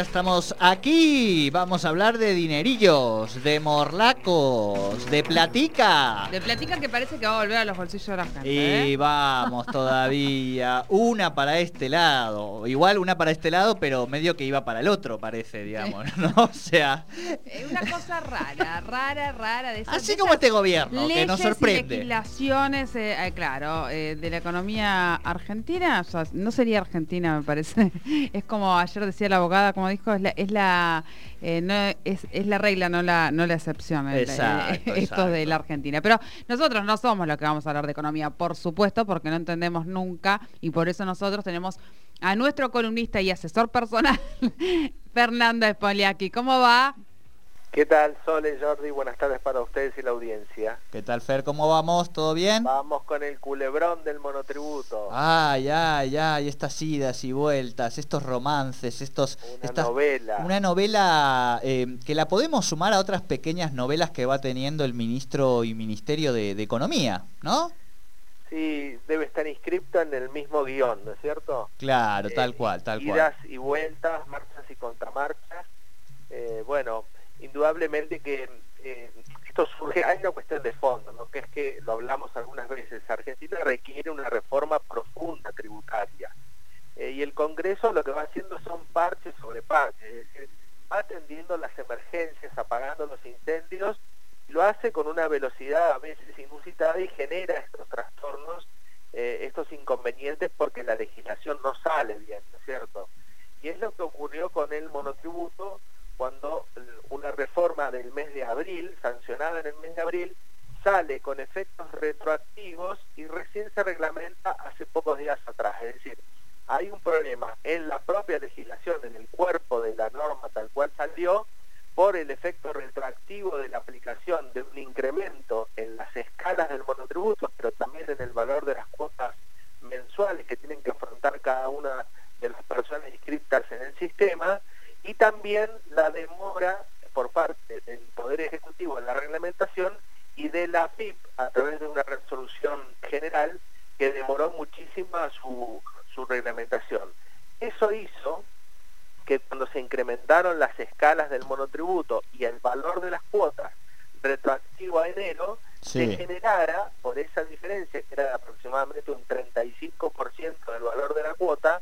Ya estamos aquí. Vamos a hablar de dinerillos, de morlacos, de platica. De platica que parece que va a volver a los bolsillos de la gente. Y ¿eh? vamos todavía. Una para este lado. Igual una para este lado, pero medio que iba para el otro, parece, digamos. ¿no? O sea. Es una cosa rara, rara, rara. De esas- Así de como este gobierno, que nos leyes y sorprende. legislaciones, eh, eh, claro, eh, de la economía argentina, o sea, no sería Argentina, me parece. Es como ayer decía la abogada, como dijo, es la, es la, eh, no, es, es la regla, no la, no la excepción. Exacto, eh, esto exacto. de la Argentina. Pero nosotros no somos los que vamos a hablar de economía, por supuesto, porque no entendemos nunca y por eso nosotros tenemos a nuestro columnista y asesor personal, Fernando Spoliaki. ¿Cómo va? ¿Qué tal, Sole, Jordi? Buenas tardes para ustedes y la audiencia. ¿Qué tal, Fer? ¿Cómo vamos? ¿Todo bien? Vamos con el culebrón del monotributo. Ay, ay, ay, estas idas y vueltas, estos romances, estos... Una estas- novela. Una novela eh, que la podemos sumar a otras pequeñas novelas que va teniendo el ministro y Ministerio de, de Economía, ¿no? Sí, debe estar inscripto en el mismo guion, ¿no es cierto? Claro, tal Eh, cual, tal Idas cual. y vueltas, marchas y contramarchas. Eh, bueno, indudablemente que eh, esto surge, hay una cuestión de fondo, ¿no? que es que lo hablamos algunas veces, Argentina requiere una reforma profunda tributaria. Eh, y el Congreso lo que va haciendo son parches sobre parches, es decir, va atendiendo las emergencias, apagando los incendios, lo hace con una velocidad a veces inusitada y genera estos trastornos, eh, estos inconvenientes porque la legislación no sale bien, ¿no es cierto? Y es lo que ocurrió con el monotributo cuando eh, una reforma del mes de abril, sancionada en el mes de abril, sale con efectos retroactivos y recién se reglamenta hace pocos días atrás. Es decir, hay un problema en la propia legislación, en el cuerpo de la norma tal cual salió, por el efecto retroactivo de la aplicación de un incremento en las escalas del monotributo, pero también en el valor de las cuotas mensuales que tienen que afrontar cada una de las personas inscritas en el sistema, y también la demora por parte del Poder Ejecutivo en la reglamentación y de la FIP a través de una resolución general que demoró muchísimo su, su reglamentación. Eso hizo que cuando se incrementaron las escalas del monotributo y el valor de las cuotas retroactivo a enero, Sí. se generara, por esa diferencia, que era aproximadamente un 35% del valor de la cuota,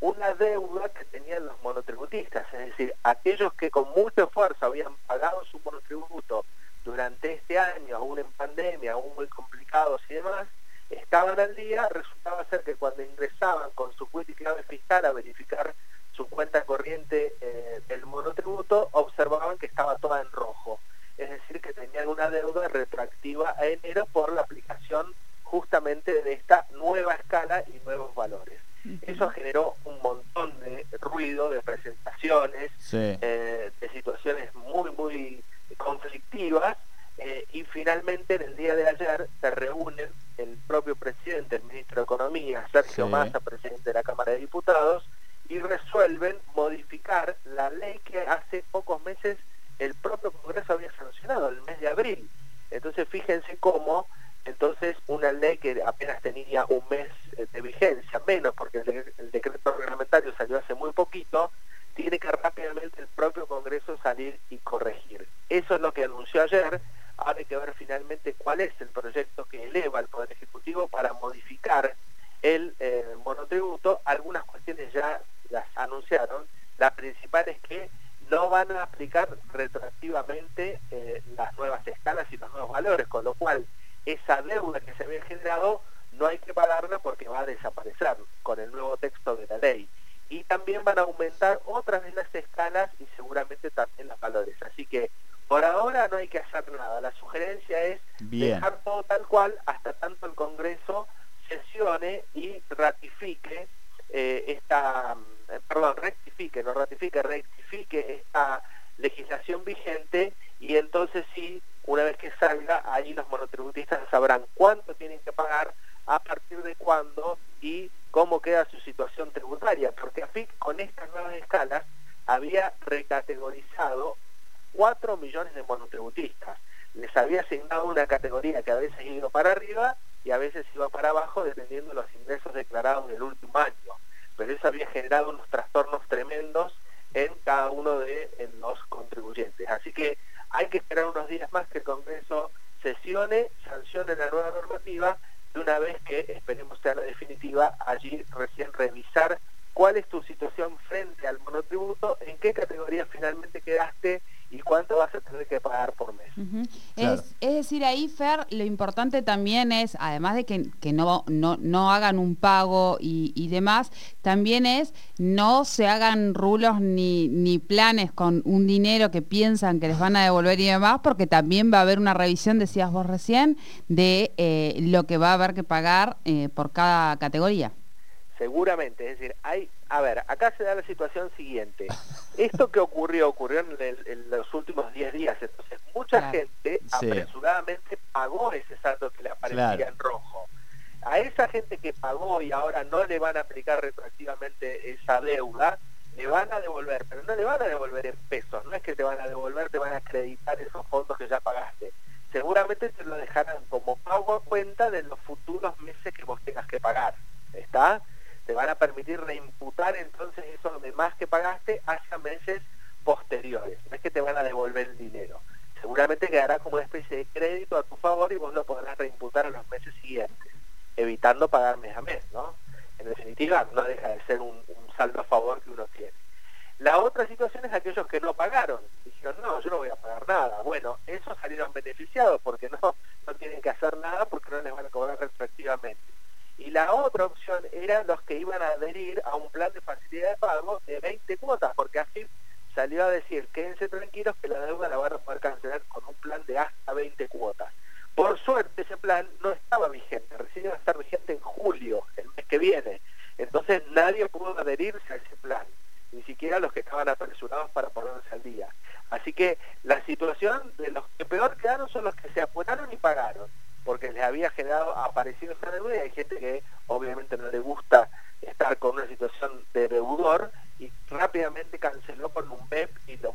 una deuda que tenían los monotributistas, es decir, aquellos que con mucho esfuerzo habían pagado su monotributo durante este año, aún en pandemia, aún muy complicados y demás, estaban al día, resultaba ser que cuando ingresaban con su cuenta y clave fiscal a verificar su cuenta corriente eh, del monotributo, observaban que estaba toda en rojo. Es decir, que tenían una deuda retroactiva a enero por la aplicación justamente de esta nueva escala y nuevos valores. Eso generó un montón de ruido, de presentaciones, Sí. eh, de situaciones muy, muy conflictivas eh, y finalmente en el día de ayer se reúnen el propio presidente, el ministro de Economía, Sergio Sí. Massa, presidente de la Cámara de Diputados, y resuelven modificar la ley que hace pocos meses el propio Congreso había sancionado, el mes de abril. Entonces fíjense cómo entonces una ley que apenas tenía un mes eh, de vigencia, menos porque el, de- el decreto reglamentario salió hace muy poquito, tiene que rápidamente el propio Congreso salir y corregir. Eso es lo que anunció ayer. Ahora hay que ver finalmente cuál es el proyecto que eleva al Poder Ejecutivo para modificar el eh, monotributo. Algunas cuestiones ya las anunciaron. La principal es que no van a aplicar retroactivamente eh, las nuevas escalas y los nuevos valores, con lo cual esa deuda que se había generado no hay que pagarla porque va a desaparecer con el nuevo texto de la ley. Y también van a aumentar otras de las escalas y seguramente también los valores. Así que por ahora no hay que hacer nada. La sugerencia es Bien. dejar todo tal cual hasta tanto el Congreso y ratifique eh, esta, eh, perdón, rectifique, no ratifique, rectifique esta legislación vigente y entonces sí, una vez que salga, ahí los monotributistas sabrán cuánto tienen que pagar, a partir de cuándo y cómo queda su situación tributaria, porque AFIC con estas nuevas escalas había recategorizado 4 millones de monotributistas. Les había asignado una categoría que a veces iba para arriba y a veces iba para abajo dependiendo de los ingresos declarados del último año. Pero eso había generado unos trastornos tremendos de los contribuyentes. Así que hay que esperar unos días más que el Congreso sesione, sancione la nueva normativa, de una vez que esperemos sea la definitiva, allí recién revisar cuál es tu situación frente al monotributo, en qué categoría finalmente quedaste y cuánto vas a tener que pagar por mes. es, decir, ahí, Fer, lo importante también es, además de que, no, no, hagan un pago y, demás, también es no se hagan rulos ni, ni planes con un dinero que piensan que les van a devolver y demás, porque también va a haber una revisión, decías vos recién, de eh, lo que va a haber que pagar eh, por cada categoría. Seguramente, es decir, hay, a ver, acá se da la situación siguiente. Esto que ocurrió, ocurrió en, los últimos 10 días, entonces mucha gente apresuradamente pagó ese saldo que le aparecía en rojo. A esa gente que pagó y ahora no le van a aplicar retroactivamente esa deuda, le van a devolver, pero no le van a devolver en pesos, no es que te van a devolver, te van a acreditar esos fondos que ya pagaste. Seguramente te lo dejarán como pago a cuenta de los futuros meses que vos tengas que pagar. ¿Está? Te van a permitir reimputar entonces eso demás que pagaste hacia meses posteriores. No es que te van a devolver el dinero. Seguramente quedará como una especie de crédito a tu favor y vos lo podrás reimputar a los meses siguientes, evitando pagar mes a mes, ¿no? En definitiva, no deja de ser un, saldo a favor que uno tiene. La otra situación es aquellos que no pagaron. Dijeron, no, yo no voy a pagar nada. Bueno, esos salieron beneficiados porque no, no tienen que hacer nada porque no les van a cobrar retroactivamente. Y la otra opción eran los que iban a adherir a un plan de facilidad de pago de 20 cuotas, porque así salió a decir, quédense tranquilos que la deuda la van a poder cancelar con un plan de hasta 20 cuotas. Por suerte ese plan no estaba vigente, recién iba a estar vigente en julio, el mes que viene. Entonces nadie pudo adherirse a ese plan, ni siquiera los que estaban apresurados para ponerse al día. Así que la situación de los que peor quedaron son los que se apuraron y pagaron porque les había generado, aparecido esa deuda y hay gente que obviamente no le gusta estar con una situación de deudor y rápidamente canceló con un BEP y lo,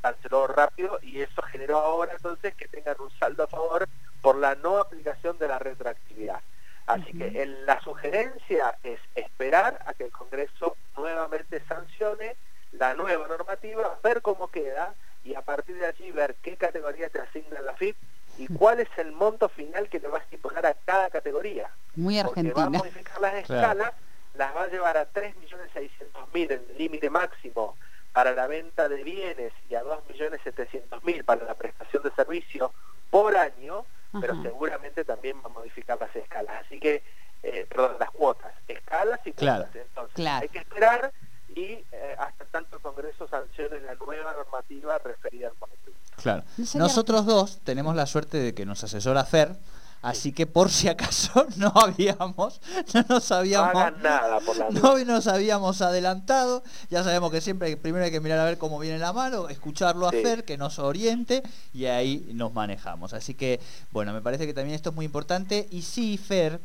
canceló rápido y eso generó ahora entonces que tengan un saldo a favor por la no aplicación de la retroactividad. Así que la sugerencia es esperar a que el Congreso nuevamente sancione la nueva normativa, ver cómo queda y a partir de allí ver qué categoría te asigna la FIP y cuál es el monto final que le va a estipular a cada categoría. Muy argentina. Porque va a modificar las escalas, las va a llevar a 3.600.000 el límite máximo para la venta de bienes y a 2.700.000 para la prestación de servicios por año, pero seguramente también va a modificar las escalas. Así que, eh, perdón, las cuotas, escalas y cuotas. Entonces, hay que esperar y eh, hasta tanto el Congreso sancione la nueva normativa referida al monotributo. Claro. Nosotros dos tenemos la suerte de que nos asesora Fer, Así que por si acaso no habíamos, no nos habíamos, nada por la no nos habíamos adelantado. Ya sabemos que siempre primero hay que mirar a ver cómo viene la mano, escucharlo a Fer, que nos oriente y ahí nos manejamos. Así que bueno, me parece que también esto es muy importante y sí, Fer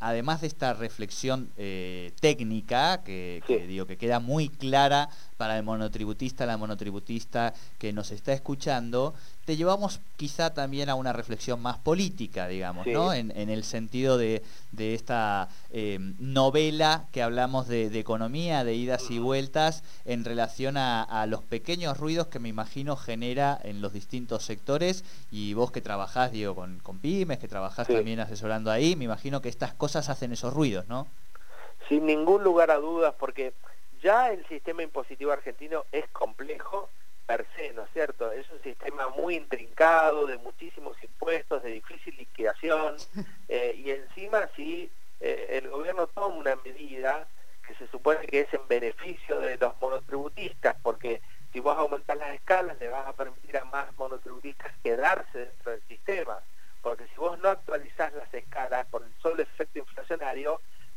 además de esta reflexión eh, técnica, que, digo que queda muy clara para el monotributista, la monotributista que nos está escuchando, te llevamos quizá también a una reflexión más política, digamos, ¿no? En, el sentido de, esta eh, novela que hablamos de, economía, de idas y vueltas, en relación a, los pequeños ruidos que me imagino genera en los distintos sectores. Y vos que trabajás, digo, con, pymes, que trabajás también asesorando ahí, me imagino que estas cosas hacen esos ruidos, ¿no? Sin ningún lugar a dudas, porque ya el sistema impositivo argentino es complejo per se, ¿no es cierto? Es un sistema muy intrincado, de muchísimos impuestos, de difícil liquidación, eh, y encima si eh, el gobierno toma una medida que se supone que es en beneficio de los monotributistas, porque si vos aumentás las escalas le vas a permitir a más monotributistas quedarse dentro del sistema, porque si vos no actualizás las escalas por el solo efecto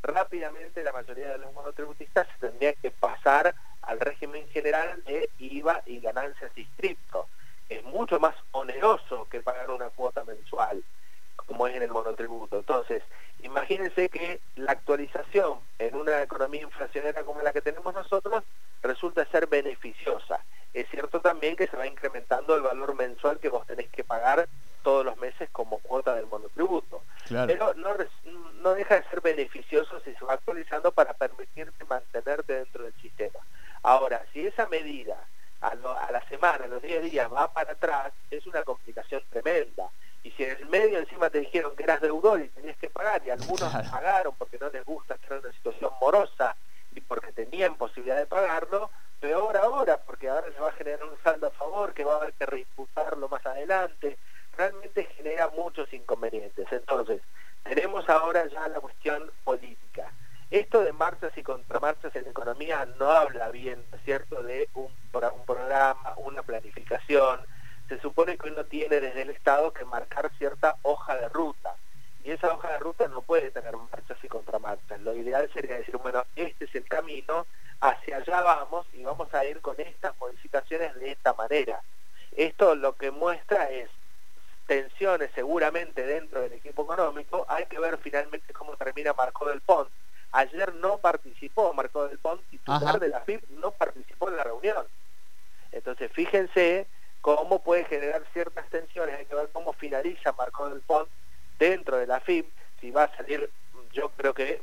rápidamente la mayoría de los monotributistas se tendrían que pasar al régimen general de IVA y ganancias distrito. Es mucho más oneroso que pagar una cuota mensual, como es en el monotributo. Entonces, imagínense que la actualización en una economía inflacionera como la que tenemos nosotros resulta ser beneficiosa. Es cierto también que se va incrementando el valor mensual que vos tenés que pagar todos los meses como cuota del monotributo. Pero no, no deja de ser beneficioso si se va actualizando para permitirte mantenerte dentro del sistema. Ahora, si esa medida a, en los 10 días va para atrás, es una complicación tremenda. Y si en el medio encima te dijeron que eras deudor y tenías que pagar, y algunos pagaron porque no les gusta estar en una situación morosa y porque tenían posibilidad de pagarlo, peor ahora, porque ahora se va a generar un saldo a favor que va a haber que reimputarlo más adelante. Realmente genera muchos inconvenientes. Entonces, tenemos ahora ya la cuestión política. Esto de marchas y contramarchas en economía no habla bien, ¿cierto?, de un, un programa, una planificación. Se supone que uno tiene desde el Estado que marcar cierta hoja de ruta. Y esa hoja de ruta no puede tener marchas y contramarchas. Lo ideal sería decir, bueno, este es el camino, hacia allá vamos y vamos a ir con estas modificaciones de esta manera. Esto lo que muestra es tensiones seguramente dentro del equipo económico, hay que ver finalmente cómo termina Marco del Pont. Ayer no participó Marco del Pont, titular de la FIP, no participó en la reunión. Entonces fíjense cómo puede generar ciertas tensiones, hay que ver cómo finaliza Marco del Pont dentro de la FIP, si va a salir, yo creo que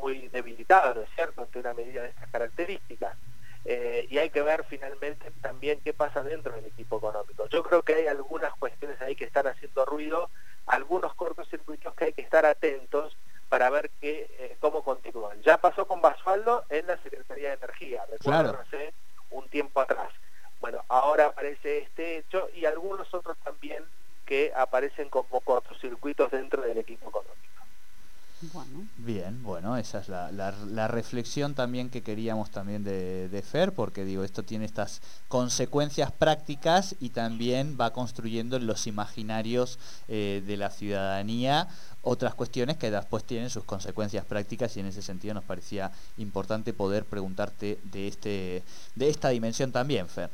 muy debilitado, ¿no es cierto?, ante una medida de estas características. Eh, y hay que ver finalmente también qué pasa dentro del equipo económico. Yo creo que hay algunas cuestiones ahí que están haciendo ruido, algunos cortocircuitos que hay que estar atentos para ver qué, eh, cómo continúan. Ya pasó con Basualdo en la Secretaría de Energía, recuerdo hace un tiempo atrás. Bueno, ahora aparece este hecho y algunos otros también que aparecen como cortocircuitos dentro del equipo económico. Bien, bueno, esa es la, reflexión también que queríamos también de, de, Fer, porque digo, esto tiene estas consecuencias prácticas y también va construyendo en los imaginarios eh, de la ciudadanía otras cuestiones que después tienen sus consecuencias prácticas y en ese sentido nos parecía importante poder preguntarte de, este, de esta dimensión también, Fer.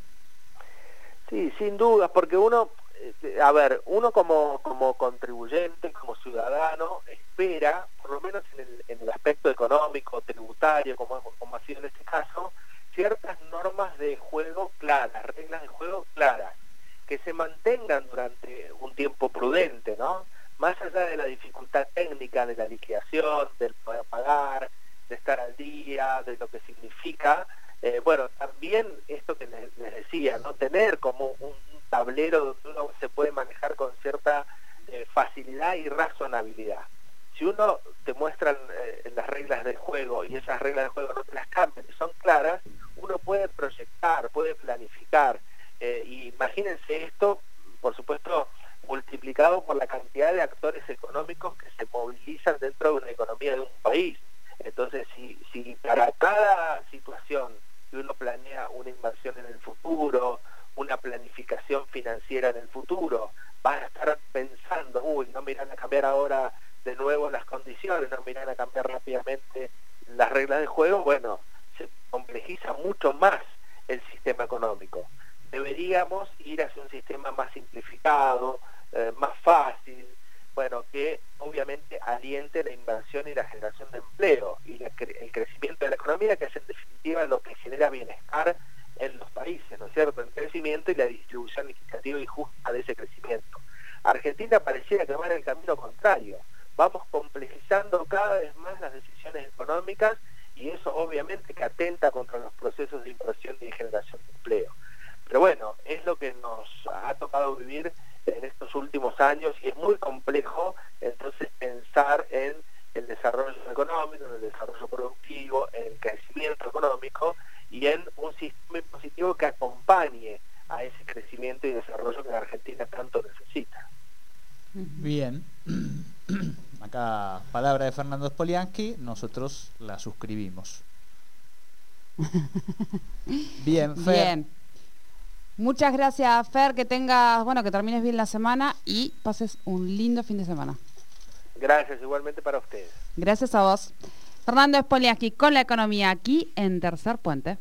Sí, sin dudas, porque uno, a ver, uno como, como contribuyente, como ciudadano, espera, por lo menos en el, aspecto económico, tributario, como, como ha sido en este caso, ciertas normas de juego claras, reglas de juego claras, que se mantengan durante un tiempo prudente, ¿no? Más allá de la dificultad técnica de la liquidación, del poder pagar, de estar al día, de lo que significa, eh, bueno, también esto que les, decía, ¿no? Tener como un, tablero donde uno se puede manejar con cierta eh, facilidad y razonabilidad si uno te muestra eh, las reglas del juego y esas reglas del juego no te las cambian son claras, uno puede proyectar, puede planificar. Eh, imagínense esto, por supuesto, multiplicado por la cantidad de actores económicos que se movilizan dentro de una economía de un país. Entonces, si, si para cada situación que uno planea una inversión en el futuro, una planificación financiera en el futuro, va a estar pensando, uy, no miran a cambiar ahora de nuevo las condiciones, no miran a cambiar rápidamente las reglas de juego, bueno, se complejiza mucho más el sistema económico. Deberíamos ir hacia un sistema más simplificado, eh, más fácil, bueno, que obviamente aliente la inversión y la generación de empleo y el crecimiento de la economía, que es en definitiva lo que genera bienestar en los países, ¿no es cierto? El crecimiento y la distribución equitativa y justa de ese crecimiento. Argentina pareciera que va en el camino contrario vamos complejizando cada vez más las decisiones económicas y eso obviamente que atenta contra los procesos de inversión y de generación de empleo. Pero bueno, es lo que nos ha tocado vivir en estos últimos años y es muy complejo entonces pensar en el desarrollo económico, en el desarrollo productivo, en el crecimiento económico y en un sistema positivo que acompañe a ese crecimiento y desarrollo que la Argentina tanto necesita. Bien. Acá, palabra de Fernando Spoliansky, nosotros la suscribimos. bien, Fer. Bien. Muchas gracias, Fer, que tengas, bueno, que termines bien la semana y pases un lindo fin de semana. Gracias, igualmente para ustedes. Gracias a vos. Fernando Spoliansky con la economía aquí en Tercer Puente.